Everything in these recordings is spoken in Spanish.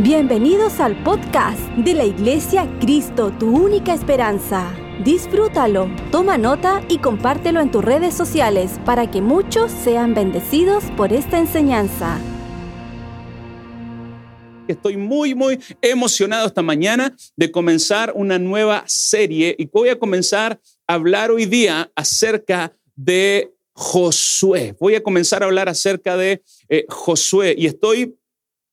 Bienvenidos al podcast de la Iglesia Cristo, tu única esperanza. Disfrútalo, toma nota y compártelo en tus redes sociales para que muchos sean bendecidos por esta enseñanza. Estoy muy, muy emocionado esta mañana de comenzar una nueva serie y voy a comenzar a hablar hoy día acerca de Josué. Voy a comenzar a hablar acerca de eh, Josué y estoy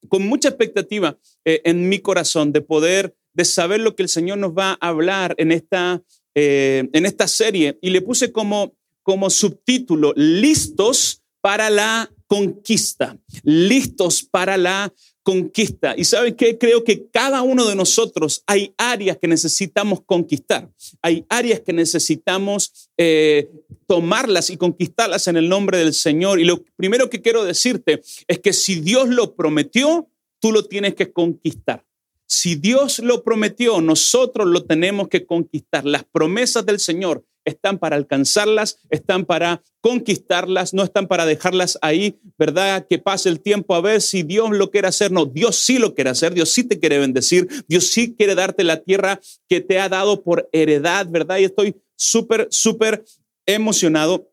con mucha expectativa eh, en mi corazón de poder, de saber lo que el Señor nos va a hablar en esta, eh, en esta serie. Y le puse como, como subtítulo, listos para la conquista, listos para la conquista. Y saben qué? Creo que cada uno de nosotros hay áreas que necesitamos conquistar. Hay áreas que necesitamos eh, tomarlas y conquistarlas en el nombre del Señor. Y lo primero que quiero decirte es que si Dios lo prometió, tú lo tienes que conquistar. Si Dios lo prometió, nosotros lo tenemos que conquistar. Las promesas del Señor están para alcanzarlas, están para conquistarlas, no están para dejarlas ahí, ¿verdad? Que pase el tiempo a ver si Dios lo quiere hacer. No, Dios sí lo quiere hacer, Dios sí te quiere bendecir, Dios sí quiere darte la tierra que te ha dado por heredad, ¿verdad? Y estoy súper, súper emocionado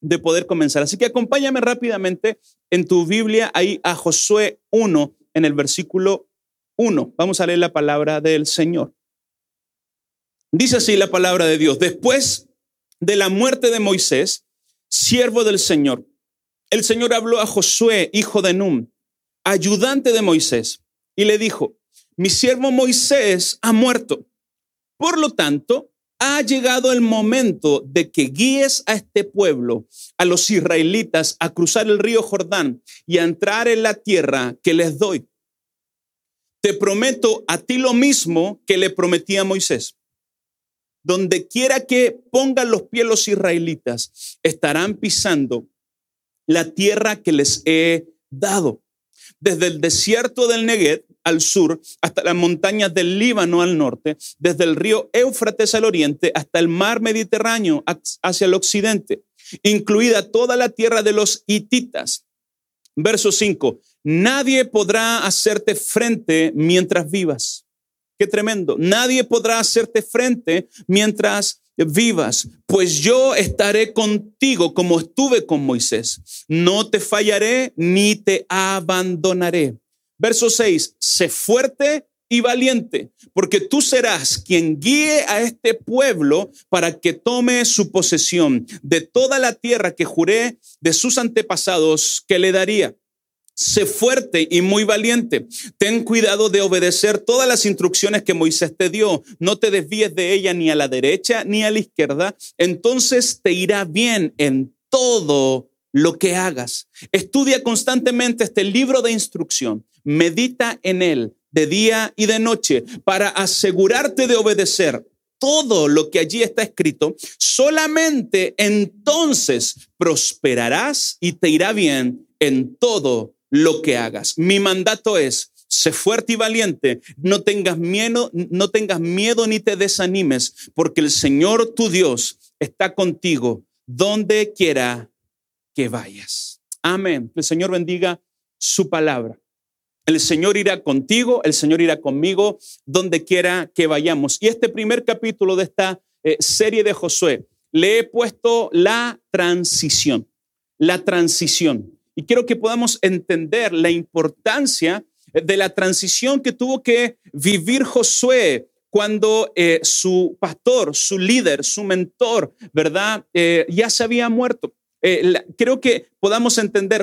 de poder comenzar. Así que acompáñame rápidamente en tu Biblia ahí a Josué 1 en el versículo 1. Vamos a leer la palabra del Señor. Dice así la palabra de Dios. Después de la muerte de Moisés, siervo del Señor, el Señor habló a Josué, hijo de Num, ayudante de Moisés, y le dijo, mi siervo Moisés ha muerto. Por lo tanto, ha llegado el momento de que guíes a este pueblo, a los israelitas, a cruzar el río Jordán y a entrar en la tierra que les doy. Te prometo a ti lo mismo que le prometí a Moisés. Donde quiera que pongan los pies los israelitas, estarán pisando la tierra que les he dado. Desde el desierto del Negev al sur, hasta las montañas del Líbano al norte, desde el río Éufrates al oriente, hasta el mar Mediterráneo hacia el occidente, incluida toda la tierra de los hititas. Verso 5, nadie podrá hacerte frente mientras vivas. Tremendo. Nadie podrá hacerte frente mientras vivas, pues yo estaré contigo como estuve con Moisés. No te fallaré ni te abandonaré. Verso 6, sé fuerte y valiente, porque tú serás quien guíe a este pueblo para que tome su posesión de toda la tierra que juré de sus antepasados que le daría. Sé fuerte y muy valiente. Ten cuidado de obedecer todas las instrucciones que Moisés te dio. No te desvíes de ella ni a la derecha ni a la izquierda. Entonces te irá bien en todo lo que hagas. Estudia constantemente este libro de instrucción. Medita en él de día y de noche para asegurarte de obedecer todo lo que allí está escrito. Solamente entonces prosperarás y te irá bien en todo lo que hagas. Mi mandato es, sé fuerte y valiente, no tengas miedo, no tengas miedo ni te desanimes, porque el Señor tu Dios está contigo donde quiera que vayas. Amén. El Señor bendiga su palabra. El Señor irá contigo, el Señor irá conmigo donde quiera que vayamos. Y este primer capítulo de esta eh, serie de Josué, le he puesto la transición, la transición. Y quiero que podamos entender la importancia de la transición que tuvo que vivir Josué cuando eh, su pastor, su líder, su mentor, ¿verdad? Eh, ya se había muerto. Eh, creo que podamos entender,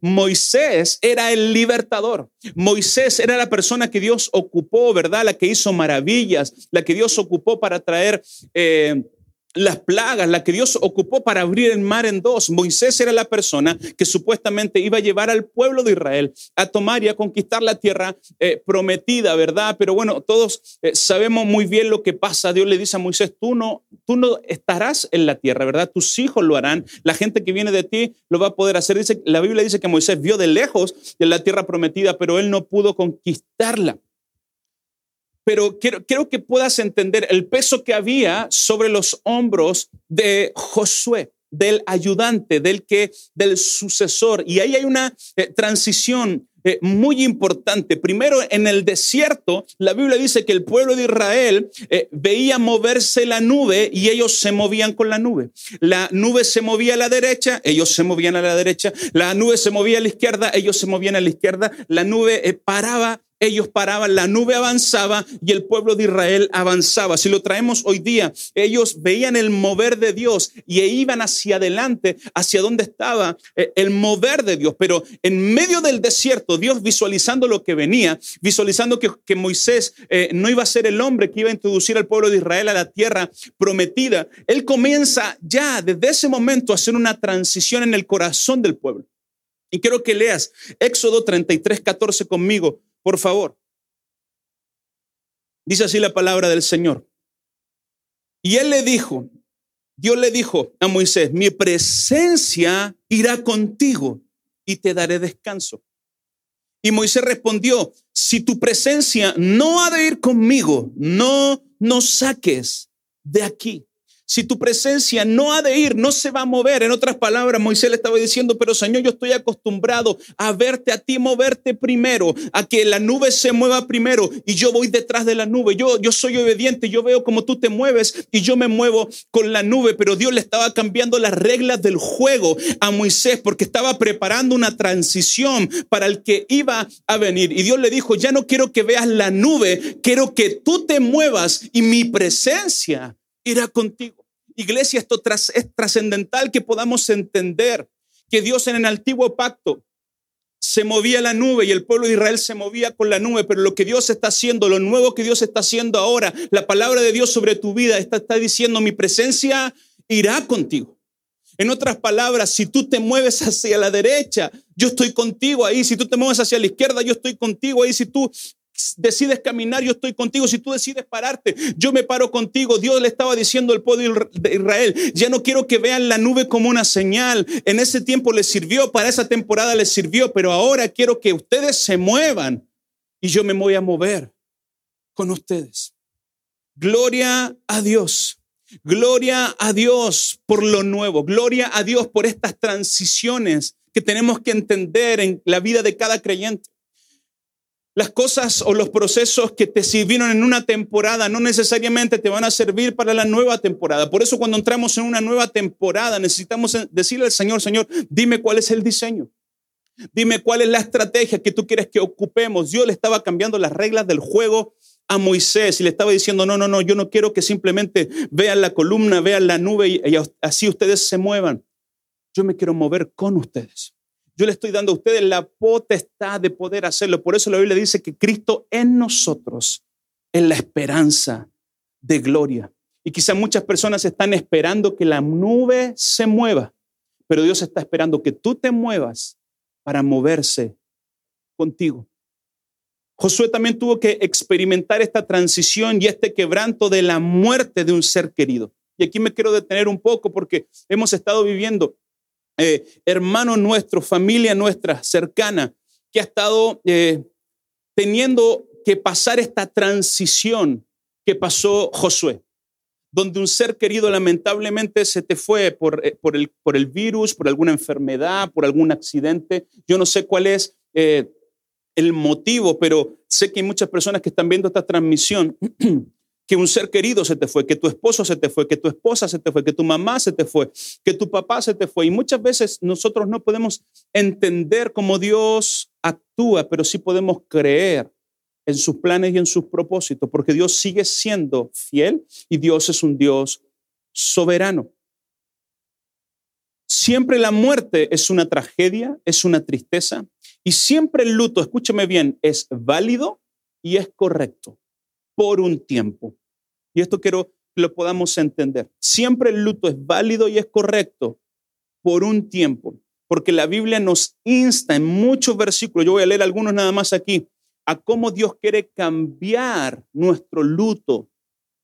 Moisés era el libertador. Moisés era la persona que Dios ocupó, ¿verdad? La que hizo maravillas, la que Dios ocupó para traer las plagas, la que Dios ocupó para abrir el mar en dos. Moisés era la persona que supuestamente iba a llevar al pueblo de Israel a tomar y a conquistar la tierra eh, prometida, ¿verdad? Pero bueno, todos eh, sabemos muy bien lo que pasa. Dios le dice a Moisés, tú no, tú no estarás en la tierra, ¿verdad? Tus hijos lo harán, la gente que viene de ti lo va a poder hacer. Dice, la Biblia dice que Moisés vio de lejos de la tierra prometida, pero él no pudo conquistarla pero quiero, que puedas entender el peso que había sobre los hombros de Josué del ayudante, del que, del sucesor. Y ahí hay una eh, transición eh, muy importante. Primero, en el desierto, la Biblia dice que el pueblo de Israel eh, veía moverse la nube y ellos se movían con la nube. La nube se movía a la derecha, ellos se movían a la derecha. La nube se movía a la izquierda, ellos se movían a la izquierda. La nube eh, paraba ellos paraban, la nube avanzaba y el pueblo de Israel avanzaba. Si lo traemos hoy día, ellos veían el mover de Dios y iban hacia adelante, hacia donde estaba eh, el mover de Dios. Pero en medio del desierto, Dios visualizando lo que venía, visualizando que, Moisés eh, no iba a ser el hombre que iba a introducir al pueblo de Israel a la tierra prometida, él comienza ya desde ese momento a hacer una transición en el corazón del pueblo. Y quiero que leas Éxodo 33, 14 conmigo por favor. Dice así la palabra del Señor. Y él le dijo, Dios le dijo a Moisés, mi presencia irá contigo y te daré descanso. Y Moisés respondió, si tu presencia no ha de ir conmigo, no nos saques de aquí si tu presencia no ha de ir, no se va a mover. En otras palabras, Moisés le estaba diciendo, pero Señor, yo estoy acostumbrado a verte a ti moverte primero, a que la nube se mueva primero y yo voy detrás de la nube. Yo, yo soy obediente, yo veo como tú te mueves y yo me muevo con la nube, pero Dios le estaba cambiando las reglas del juego a Moisés porque estaba preparando una transición para el que iba a venir. Y Dios le dijo, ya no quiero que veas la nube, quiero que tú te muevas y mi presencia irá contigo. Iglesia, esto es trascendental que podamos entender que Dios en el antiguo pacto se movía la nube y el pueblo de Israel se movía con la nube, pero lo que Dios está haciendo, lo nuevo que Dios está haciendo ahora, la palabra de Dios sobre tu vida está, está diciendo, mi presencia irá contigo. En otras palabras, si tú te mueves hacia la derecha, yo estoy contigo ahí. Si tú te mueves hacia la izquierda, yo estoy contigo ahí. Si tú decides caminar, yo estoy contigo. Si tú decides pararte, yo me paro contigo. Dios le estaba diciendo al pueblo de Israel, ya no quiero que vean la nube como una señal. En ese tiempo les sirvió, para esa temporada les sirvió, pero ahora quiero que ustedes se muevan y yo me voy a mover con ustedes. Gloria a Dios. Gloria a Dios por lo nuevo. Gloria a Dios por estas transiciones que tenemos que entender en la vida de cada creyente. Las cosas o los procesos que te sirvieron en una temporada no necesariamente te van a servir para la nueva temporada. Por eso cuando entramos en una nueva temporada necesitamos decirle al Señor, Señor, dime cuál es el diseño. Dime cuál es la estrategia que tú quieres que ocupemos. Dios le estaba cambiando las reglas del juego a Moisés y le estaba diciendo, no, no, no, yo no quiero que simplemente vean la columna, vean la nube y, así ustedes se muevan. Yo me quiero mover con ustedes. Yo le estoy dando a ustedes la potestad de poder hacerlo. Por eso la Biblia dice que Cristo en nosotros es la esperanza de gloria. Y quizá muchas personas están esperando que la nube se mueva, pero Dios está esperando que tú te muevas para moverse contigo. Josué también tuvo que experimentar esta transición y este quebranto de la muerte de un ser querido. Y aquí me quiero detener un poco porque hemos estado viviendo eh, hermano nuestro, familia nuestra cercana, que ha estado eh, teniendo que pasar esta transición que pasó Josué, donde un ser querido lamentablemente se te fue por, eh, por, el, por el virus, por alguna enfermedad, por algún accidente. Yo no sé cuál es el motivo, pero sé que hay muchas personas que están viendo esta transmisión que un ser querido se te fue, que tu esposo se te fue, que tu esposa se te fue, que tu mamá se te fue, que tu papá se te fue. Y muchas veces nosotros no podemos entender cómo Dios actúa, pero sí podemos creer en sus planes y en sus propósitos, porque Dios sigue siendo fiel y Dios es un Dios soberano. Siempre la muerte es una tragedia, es una tristeza, y siempre el luto, escúcheme bien, es válido y es correcto por un tiempo. Y esto quiero que lo podamos entender. Siempre el luto es válido y es correcto por un tiempo, porque la Biblia nos insta en muchos versículos, yo voy a leer algunos nada más aquí, a cómo Dios quiere cambiar nuestro luto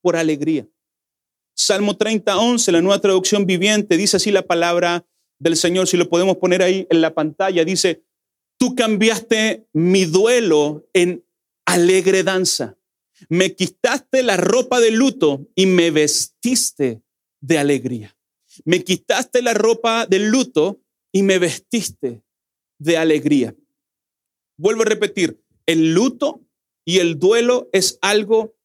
por alegría. Salmo 30, 11, la nueva traducción viviente, dice así la palabra del Señor, si lo podemos poner ahí en la pantalla, dice, tú cambiaste mi duelo en alegre danza me quitaste la ropa de luto y me vestiste de alegría. Me quitaste la ropa de luto y me vestiste de alegría. Vuelvo a repetir, el luto y el duelo es algo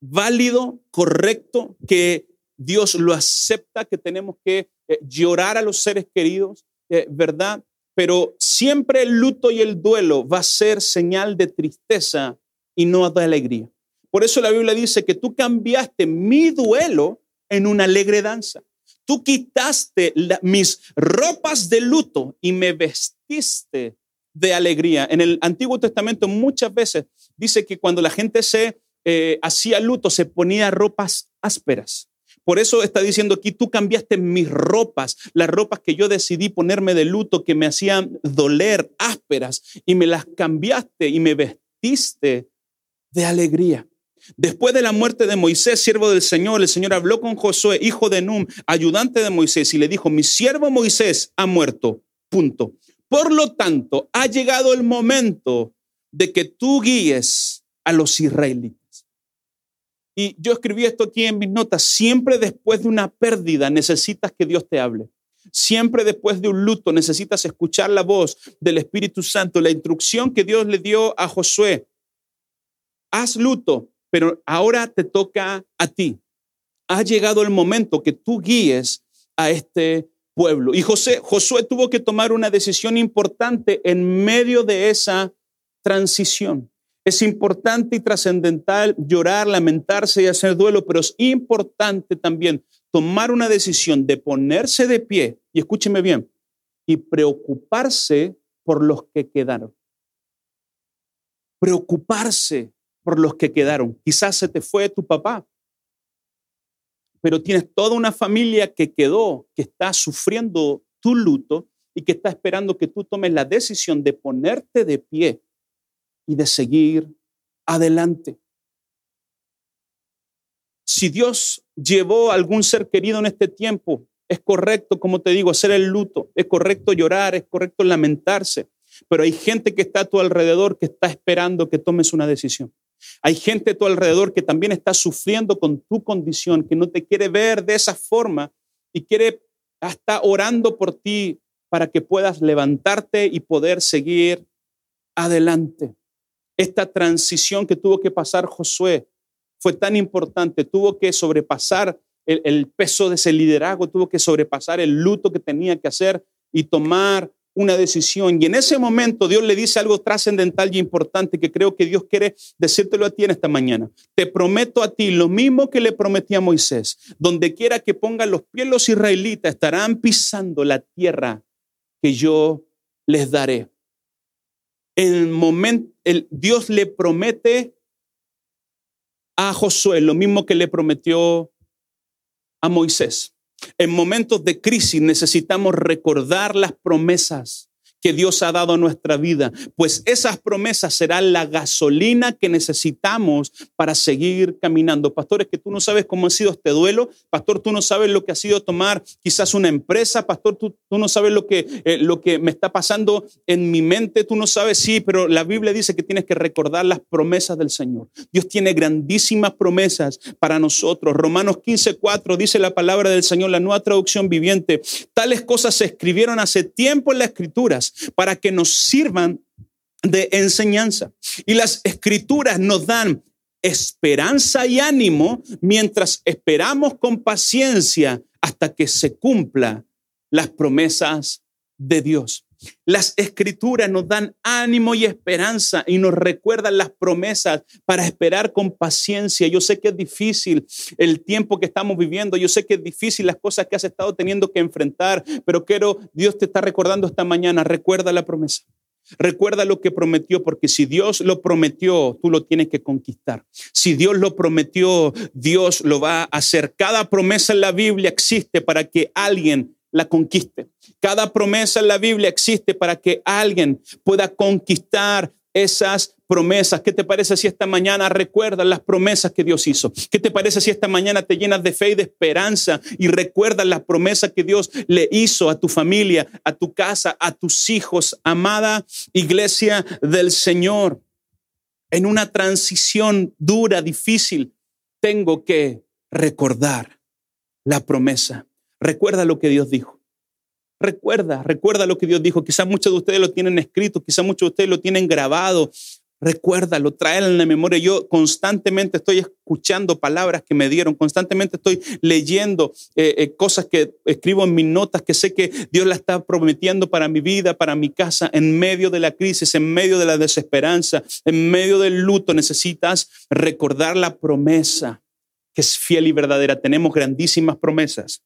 válido, correcto, que Dios lo acepta, que tenemos que eh, llorar a los seres queridos, eh, ¿verdad? Pero siempre el luto y el duelo va a ser señal de tristeza y no de alegría. Por eso la Biblia dice que tú cambiaste mi duelo en una alegre danza. Tú quitaste mis ropas de luto y me vestiste de alegría. En el Antiguo Testamento muchas veces dice que cuando la gente se eh, hacía luto se ponía ropas ásperas. Por eso está diciendo aquí, tú cambiaste mis ropas, las ropas que yo decidí ponerme de luto, que me hacían doler, ásperas, y me las cambiaste y me vestiste de alegría. Después de la muerte de Moisés, siervo del Señor, el Señor habló con Josué, hijo de Num, ayudante de Moisés, y le dijo, mi siervo Moisés ha muerto. Punto. Por lo tanto, ha llegado el momento de que tú guíes a los israelitas. Y yo escribí esto aquí en mis notas, siempre después de una pérdida necesitas que Dios te hable. Siempre después de un luto necesitas escuchar la voz del Espíritu Santo, la instrucción que Dios le dio a Josué. Haz luto, pero ahora te toca a ti. Ha llegado el momento que tú guíes a este pueblo. Y José, Josué tuvo que tomar una decisión importante en medio de esa transición. Es importante y trascendental llorar, lamentarse y hacer duelo, pero es importante también tomar una decisión de ponerse de pie, y escúcheme bien, y preocuparse por los que quedaron. Preocuparse por los que quedaron. Quizás se te fue tu papá, pero tienes toda una familia que quedó, que está sufriendo tu luto y que está esperando que tú tomes la decisión de ponerte de pie y de seguir adelante. Si Dios llevó a algún ser querido en este tiempo, es correcto, como te digo, hacer el luto, es correcto llorar, es correcto lamentarse, pero hay gente que está a tu alrededor que está esperando que tomes una decisión. Hay gente a tu alrededor que también está sufriendo con tu condición, que no te quiere ver de esa forma y quiere hasta orando por ti para que puedas levantarte y poder seguir adelante. Esta transición que tuvo que pasar Josué fue tan importante, tuvo que sobrepasar el, el peso de ese liderazgo, tuvo que sobrepasar el luto que tenía que hacer y tomar una decisión. Y en ese momento Dios le dice algo trascendental y importante que creo que Dios quiere decírtelo a ti en esta mañana. Te prometo a ti lo mismo que le prometí a Moisés. Donde quiera que pongan los pies los israelitas, estarán pisando la tierra que yo les daré. El momento, el, Dios le promete a Josué lo mismo que le prometió a Moisés. En momentos de crisis necesitamos recordar las promesas que Dios ha dado a nuestra vida, pues esas promesas serán la gasolina que necesitamos para seguir caminando. Pastores, que tú no sabes cómo ha sido este duelo, pastor, tú no sabes lo que ha sido tomar quizás una empresa, pastor, tú, tú no sabes lo que, eh, lo que me está pasando en mi mente, tú no sabes, sí, pero la Biblia dice que tienes que recordar las promesas del Señor. Dios tiene grandísimas promesas para nosotros. Romanos 15, 4 dice la palabra del Señor, la nueva traducción viviente. Tales cosas se escribieron hace tiempo en las escrituras para que nos sirvan de enseñanza. Y las escrituras nos dan esperanza y ánimo mientras esperamos con paciencia hasta que se cumpla las promesas de Dios. Las escrituras nos dan ánimo y esperanza y nos recuerdan las promesas para esperar con paciencia. Yo sé que es difícil el tiempo que estamos viviendo, yo sé que es difícil las cosas que has estado teniendo que enfrentar, pero quiero, Dios te está recordando esta mañana, recuerda la promesa. Recuerda lo que prometió, porque si Dios lo prometió, tú lo tienes que conquistar. Si Dios lo prometió, Dios lo va a hacer. Cada promesa en la Biblia existe para que alguien la conquiste. Cada promesa en la Biblia existe para que alguien pueda conquistar esas promesas. ¿Qué te parece si esta mañana recuerdas las promesas que Dios hizo? ¿Qué te parece si esta mañana te llenas de fe y de esperanza y recuerdas las promesas que Dios le hizo a tu familia, a tu casa, a tus hijos, amada iglesia del Señor? En una transición dura, difícil, tengo que recordar la promesa Recuerda lo que Dios dijo. Recuerda, recuerda lo que Dios dijo. Quizás muchos de ustedes lo tienen escrito, quizás muchos de ustedes lo tienen grabado. Recuérdalo, tráelo en la memoria. Yo constantemente estoy escuchando palabras que me dieron, constantemente estoy leyendo eh, eh, cosas que escribo en mis notas que sé que Dios la está prometiendo para mi vida, para mi casa, en medio de la crisis, en medio de la desesperanza, en medio del luto. Necesitas recordar la promesa que es fiel y verdadera. Tenemos grandísimas promesas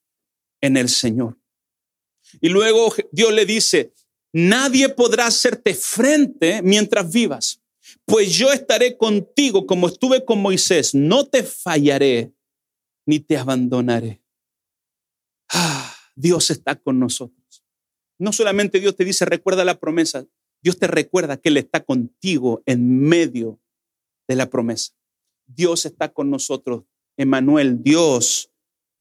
en el Señor. Y luego Dios le dice, nadie podrá hacerte frente mientras vivas pues yo estaré contigo como estuve con Moisés, no te fallaré ni te abandonaré. Ah, Dios está con nosotros. No solamente Dios te dice, recuerda la promesa, Dios te recuerda que Él está contigo en medio de la promesa. Dios está con nosotros, Emanuel, Dios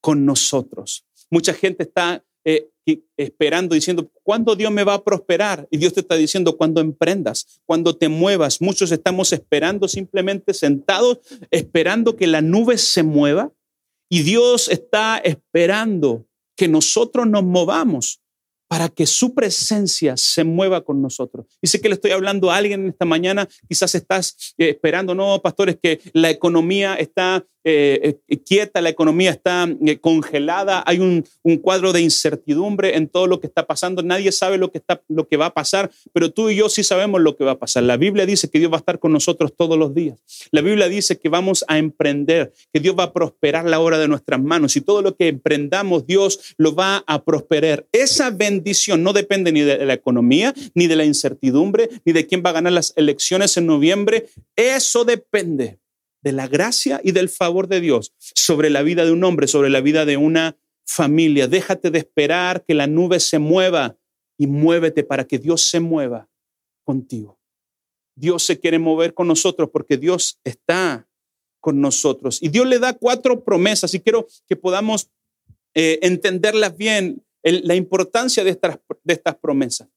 con nosotros. Mucha gente está eh, esperando, diciendo, ¿cuándo Dios me va a prosperar? Y Dios te está diciendo, cuando emprendas, cuando te muevas. Muchos estamos esperando simplemente sentados, esperando que la nube se mueva. Y Dios está esperando que nosotros nos movamos para que su presencia se mueva con nosotros. Y sé que le estoy hablando a alguien esta mañana, quizás estás eh, esperando, no, pastores, que la economía está eh, eh, quieta, la economía está eh, congelada, hay un, cuadro de incertidumbre en todo lo que está pasando, nadie sabe lo que, está, lo que va a pasar, pero tú y yo sí sabemos lo que va a pasar. La Biblia dice que Dios va a estar con nosotros todos los días. La Biblia dice que vamos a emprender, que Dios va a prosperar la obra de nuestras manos y todo lo que emprendamos Dios lo va a prosperar. Esa bendición no depende ni de la economía, ni de la incertidumbre, ni de quién va a ganar las elecciones en noviembre. Eso depende de la gracia y del favor de Dios sobre la vida de un hombre, sobre la vida de una familia. Déjate de esperar que la nube se mueva y muévete para que Dios se mueva contigo. Dios se quiere mover con nosotros porque Dios está con nosotros. Y Dios le da cuatro promesas y quiero que podamos eh, entenderlas bien, la importancia de estas, de estas promesas.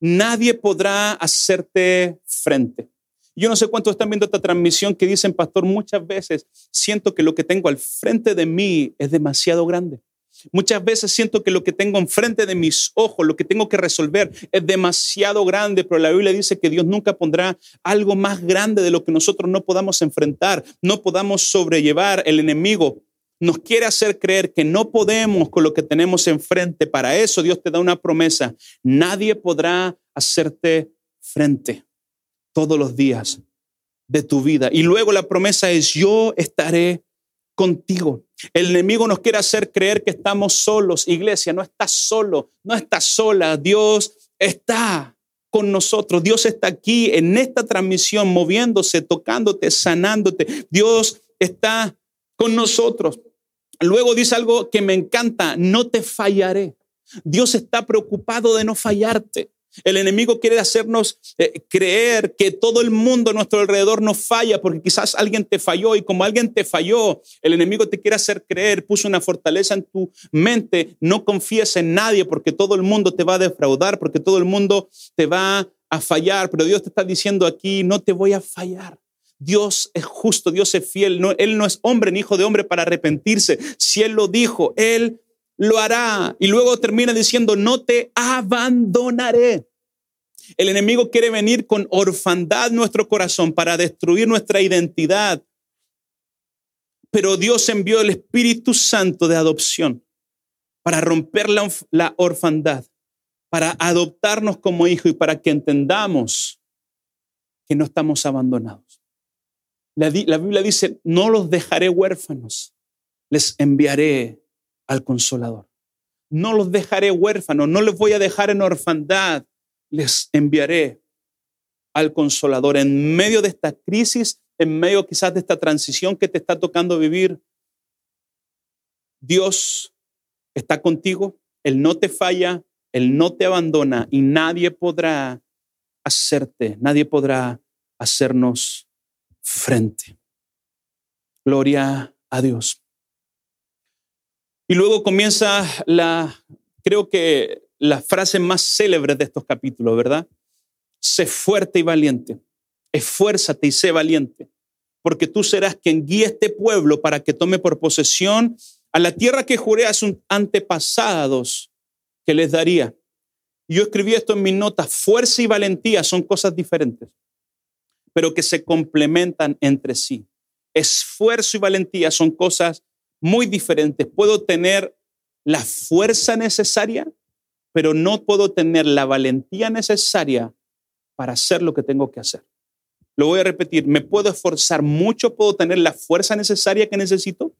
Nadie podrá hacerte frente. Yo no sé cuántos están viendo esta transmisión que dicen, pastor, muchas veces siento que lo que tengo al frente de mí es demasiado grande. Muchas veces siento que lo que tengo enfrente de mis ojos, lo que tengo que resolver es demasiado grande, pero la Biblia dice que Dios nunca pondrá algo más grande de lo que nosotros no podamos enfrentar, no podamos sobrellevar. El enemigo nos quiere hacer creer que no podemos con lo que tenemos enfrente. Para eso Dios te da una promesa. Nadie podrá hacerte frente todos los días de tu vida. Y luego la promesa es, yo estaré contigo. El enemigo nos quiere hacer creer que estamos solos. Iglesia, no estás solo, no estás sola. Dios está con nosotros. Dios está aquí en esta transmisión, moviéndose, tocándote, sanándote. Dios está con nosotros. Luego dice algo que me encanta, no te fallaré. Dios está preocupado de no fallarte. El enemigo quiere hacernos eh, creer que todo el mundo a nuestro alrededor nos falla porque quizás alguien te falló y como alguien te falló, el enemigo te quiere hacer creer, puso una fortaleza en tu mente, no confíes en nadie porque todo el mundo te va a defraudar, porque todo el mundo te va a fallar, pero Dios te está diciendo aquí, no te voy a fallar. Dios es justo, Dios es fiel, no, Él no es hombre ni hijo de hombre para arrepentirse. Si Él lo dijo, Él lo hará. Y luego termina diciendo, no te abandonaré. El enemigo quiere venir con orfandad nuestro corazón para destruir nuestra identidad. Pero Dios envió el Espíritu Santo de adopción para romper la, orfandad, para adoptarnos como hijo y para que entendamos que no estamos abandonados. La, la Biblia dice, no los dejaré huérfanos, les enviaré al consolador. No los dejaré huérfanos, no les voy a dejar en orfandad, les enviaré al consolador en medio de esta crisis, en medio quizás de esta transición que te está tocando vivir. Dios está contigo, Él no te falla, Él no te abandona y nadie podrá hacerte, nadie podrá hacernos frente. Gloria a Dios. Y luego comienza la, creo que la frase más célebre de estos capítulos, ¿verdad? Sé fuerte y valiente, esfuérzate y sé valiente, porque tú serás quien guíe este pueblo para que tome por posesión a la tierra que juré a sus antepasados que les daría. Yo escribí esto en mis notas, fuerza y valentía son cosas diferentes, pero que se complementan entre sí. Esfuerzo y valentía son cosas muy diferentes. Puedo tener la fuerza necesaria, pero no puedo tener la valentía necesaria para hacer lo que tengo que hacer. Lo voy a repetir, me puedo esforzar mucho, puedo tener la fuerza necesaria que necesito,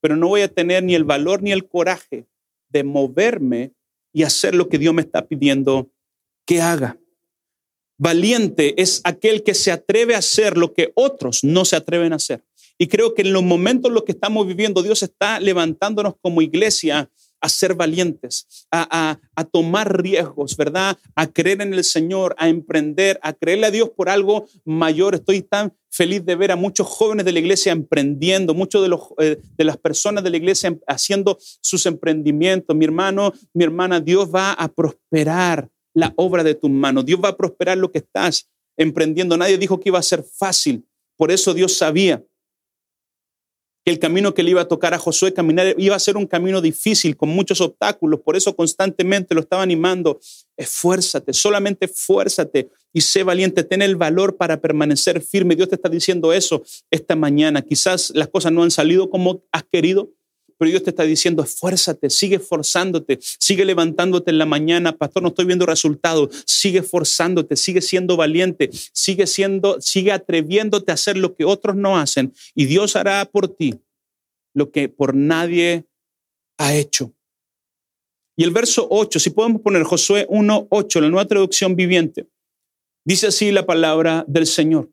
pero no voy a tener ni el valor ni el coraje de moverme y hacer lo que Dios me está pidiendo que haga. Valiente es aquel que se atreve a hacer lo que otros no se atreven a hacer. Y creo que en los momentos en los que estamos viviendo, Dios está levantándonos como iglesia a ser valientes, a, tomar riesgos, ¿verdad? A creer en el Señor, a emprender, a creerle a Dios por algo mayor. Estoy tan feliz de ver a muchos jóvenes de la iglesia emprendiendo, muchos de, los, eh, de las personas de la iglesia haciendo sus emprendimientos. Mi hermano, mi hermana, Dios va a prosperar la obra de tus manos. Dios va a prosperar lo que estás emprendiendo. Nadie dijo que iba a ser fácil. Por eso Dios sabía el camino que le iba a tocar a Josué caminar iba a ser un camino difícil, con muchos obstáculos. Por eso constantemente lo estaba animando. Esfuérzate, solamente esfuérzate y sé valiente. Ten el valor para permanecer firme. Dios te está diciendo eso esta mañana. Quizás las cosas no han salido como has querido, pero Dios te está diciendo, esfuérzate, sigue esforzándote, sigue levantándote en la mañana, pastor, no estoy viendo resultados, sigue esforzándote, sigue siendo valiente, sigue siendo, sigue atreviéndote a hacer lo que otros no hacen y Dios hará por ti lo que por nadie ha hecho. Y el verso 8, si podemos poner Josué 1, 8, la nueva traducción viviente, dice así la palabra del Señor.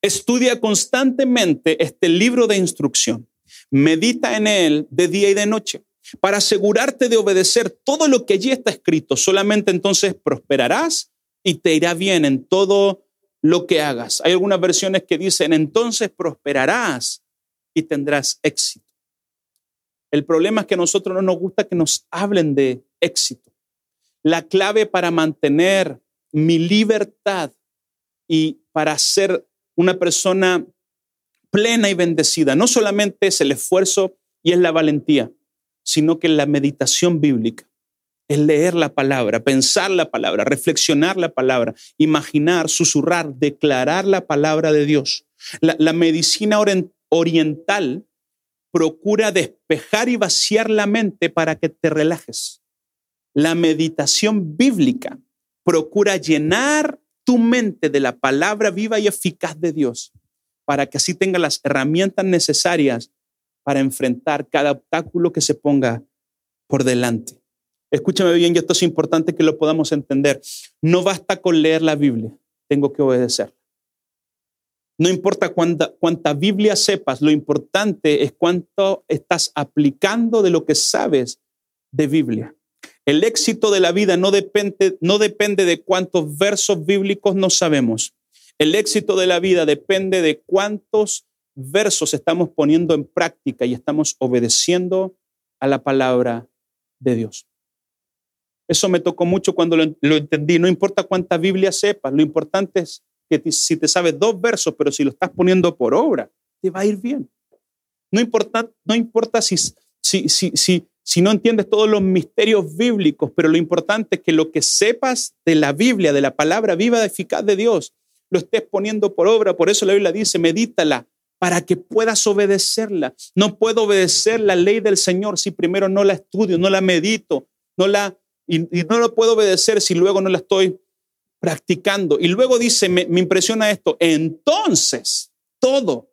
Estudia constantemente este libro de instrucción Medita en él de día y de noche para asegurarte de obedecer todo lo que allí está escrito. Solamente entonces prosperarás y te irá bien en todo lo que hagas. Hay algunas versiones que dicen, entonces prosperarás y tendrás éxito. El problema es que a nosotros no nos gusta que nos hablen de éxito. La clave para mantener mi libertad y para ser una persona plena y bendecida. No solamente es el esfuerzo y es la valentía, sino que la meditación bíblica. Es leer la palabra, pensar la palabra, reflexionar la palabra, imaginar, susurrar, declarar la palabra de Dios. La, medicina oriental procura despejar y vaciar la mente para que te relajes. La meditación bíblica procura llenar tu mente de la palabra viva y eficaz de Dios para que así tenga las herramientas necesarias para enfrentar cada obstáculo que se ponga por delante. Escúchame bien, y esto es importante que lo podamos entender. No basta con leer la Biblia, tengo que obedecer. No importa cuánta, cuánta Biblia sepas, lo importante es cuánto estás aplicando de lo que sabes de Biblia. El éxito de la vida no depende, no depende de cuántos versos bíblicos no sabemos. El éxito de la vida depende de cuántos versos estamos poniendo en práctica y estamos obedeciendo a la palabra de Dios. Eso me tocó mucho cuando lo, entendí. No importa cuánta Biblia sepas, lo importante es que si te sabes dos versos, pero si lo estás poniendo por obra, te va a ir bien. No importa, no importa si, si, si, si, si no entiendes todos los misterios bíblicos, pero lo importante es que lo que sepas de la Biblia, de la palabra viva, eficaz de Dios, lo estés poniendo por obra. Por eso la Biblia dice, medítala para que puedas obedecerla. No puedo obedecer la ley del Señor si primero no la estudio, no la medito, no la y, no lo puedo obedecer si luego no la estoy practicando. Y luego dice, me impresiona esto, entonces todo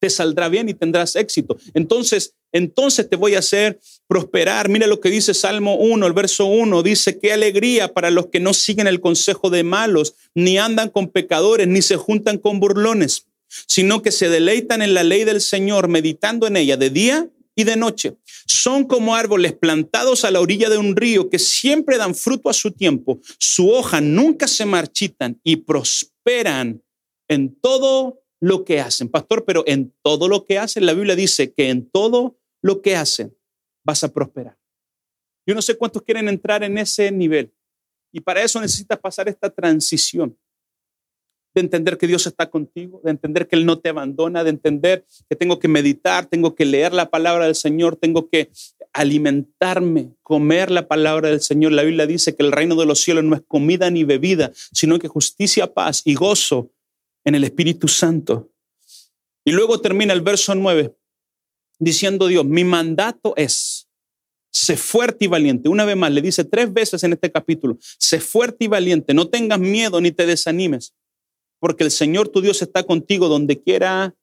te saldrá bien y tendrás éxito. Entonces, entonces te voy a hacer prosperar. Mira lo que dice Salmo 1, el verso 1, dice, qué alegría para los que no siguen el consejo de malos, ni andan con pecadores, ni se juntan con burlones, sino que se deleitan en la ley del Señor, meditando en ella de día y de noche. Son como árboles plantados a la orilla de un río que siempre dan fruto a su tiempo. Su hoja nunca se marchitan y prosperan en todo lo que hacen. Pastor, pero en todo lo que hacen, la Biblia dice que en todo lo que hacen vas a prosperar. Yo no sé cuántos quieren entrar en ese nivel. Y para eso necesitas pasar esta transición. de entender que Dios está contigo, de entender que Él no te abandona, de entender que tengo que meditar, tengo que leer la palabra del Señor, tengo que alimentarme, comer la palabra del Señor. La Biblia dice que el reino de los cielos no es comida ni bebida, sino que justicia, paz y gozo en el Espíritu Santo. Y luego termina el verso 9 diciendo Dios, mi mandato es, sé fuerte y valiente. Una vez más, le dice tres veces en este capítulo, sé fuerte y valiente, no tengas miedo ni te desanimes porque el Señor tu Dios está contigo donde quiera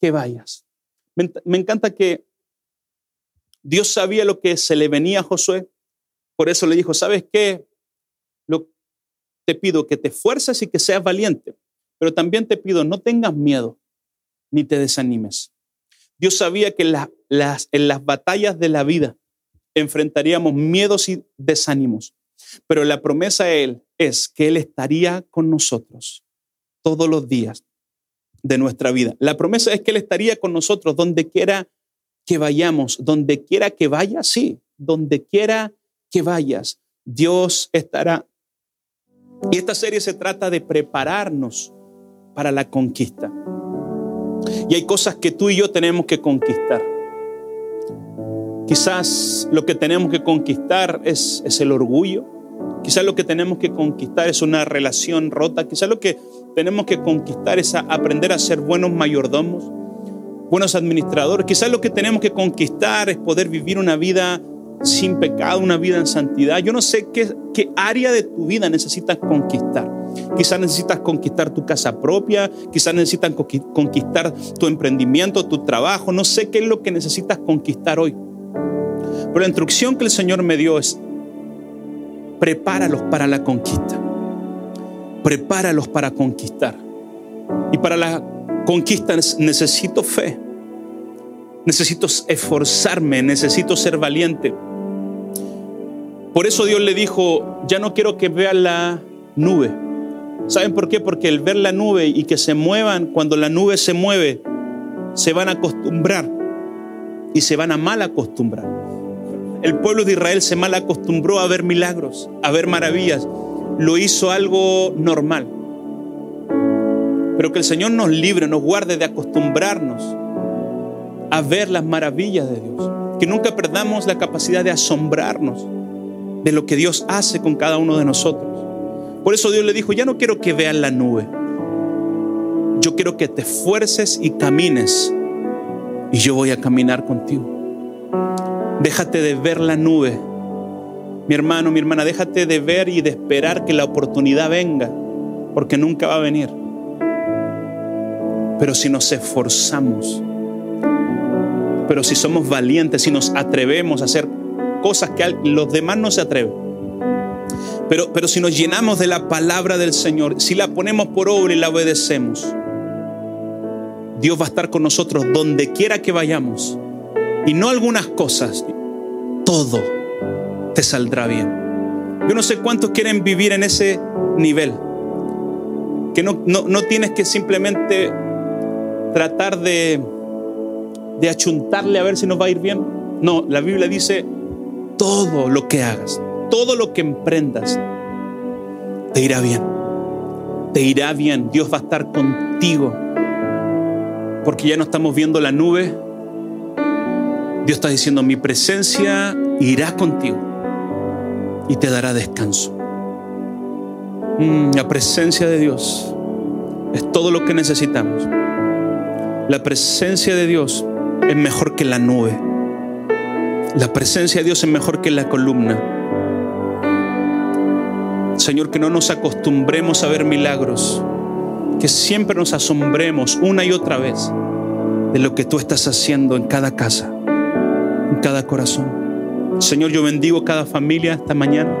que vayas. Me, encanta que Dios sabía lo que se le venía a Josué, por eso le dijo, ¿sabes qué? Lo, te pido que te fuerces y que seas valiente, pero también te pido, no tengas miedo ni te desanimes. Dios sabía que en las batallas de la vida enfrentaríamos miedos y desánimos, pero la promesa de Él es que Él estaría con nosotros todos los días de nuestra vida. La promesa es que Él estaría con nosotros donde quiera que vayamos, donde quiera que vayas, sí, donde quiera que vayas, Dios estará. Y esta serie se trata de prepararnos para la conquista. Y hay cosas que tú y yo tenemos que conquistar. Quizás lo que tenemos que conquistar es, es el orgullo. Quizás lo que tenemos que conquistar es una relación rota. Quizás lo que tenemos que conquistar es aprender a ser buenos mayordomos, buenos administradores. Quizás lo que tenemos que conquistar es poder vivir una vida sin pecado, una vida en santidad. Yo no sé qué, qué área de tu vida necesitas conquistar. Quizás necesitas conquistar tu casa propia, quizás necesitas conquistar tu emprendimiento, tu trabajo. No sé qué es lo que necesitas conquistar hoy. Pero la instrucción que el Señor me dio es, prepáralos para la conquista prepáralos para conquistar. Y para la conquista necesito fe, necesito esforzarme, necesito ser valiente. Por eso Dios le dijo, ya no quiero que vean la nube. ¿Saben por qué? Porque el ver la nube y que se muevan, cuando la nube se mueve, se van a acostumbrar y se van a mal acostumbrar. El pueblo de Israel se mal acostumbró a ver milagros, a ver maravillas lo hizo algo normal. Pero que el Señor nos libre, nos guarde de acostumbrarnos a ver las maravillas de Dios. Que nunca perdamos la capacidad de asombrarnos de lo que Dios hace con cada uno de nosotros. Por eso Dios le dijo, ya no quiero que vean la nube. Yo quiero que te esfuerces y camines. Y yo voy a caminar contigo. Déjate de ver la nube mi hermano, mi hermana, déjate de ver y de esperar que la oportunidad venga, porque nunca va a venir. Pero si nos esforzamos, pero si somos valientes, si nos atrevemos a hacer cosas que los demás no se atreven, pero, pero si nos llenamos de la palabra del Señor, si la ponemos por obra y la obedecemos, Dios va a estar con nosotros donde quiera que vayamos. Y no algunas cosas, todo te saldrá bien. Yo no sé cuántos quieren vivir en ese nivel. Que no, no, tienes que simplemente tratar de, de achuntarle a ver si nos va a ir bien. No, la Biblia dice, todo lo que hagas, todo lo que emprendas, te irá bien. Te irá bien. Dios va a estar contigo. Porque ya no estamos viendo la nube. Dios está diciendo, mi presencia irá contigo y te dará descanso. Mm, la presencia de Dios es todo lo que necesitamos. La presencia de Dios es mejor que la nube. La presencia de Dios es mejor que la columna. Señor, que no nos acostumbremos a ver milagros, que siempre nos asombremos una y otra vez de lo que tú estás haciendo en cada casa, en cada corazón. Señor, yo bendigo cada familia esta mañana.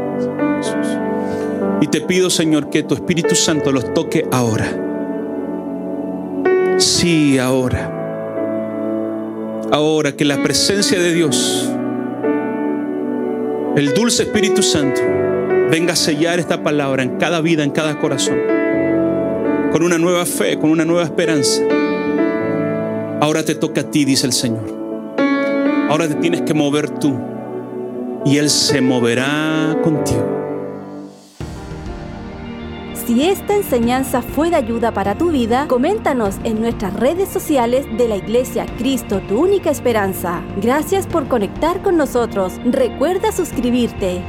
Y te pido, Señor, que tu Espíritu Santo los toque ahora. Sí, ahora. Ahora que la presencia de Dios, el dulce Espíritu Santo, venga a sellar esta palabra en cada vida, en cada corazón. Con una nueva fe, con una nueva esperanza. Ahora te toca a ti, dice el Señor. Ahora te tienes que mover tú y Él se moverá contigo. Si esta enseñanza fue de ayuda para tu vida, coméntanos en nuestras redes sociales de la Iglesia Cristo, tu única esperanza. Gracias por conectar con nosotros. Recuerda suscribirte.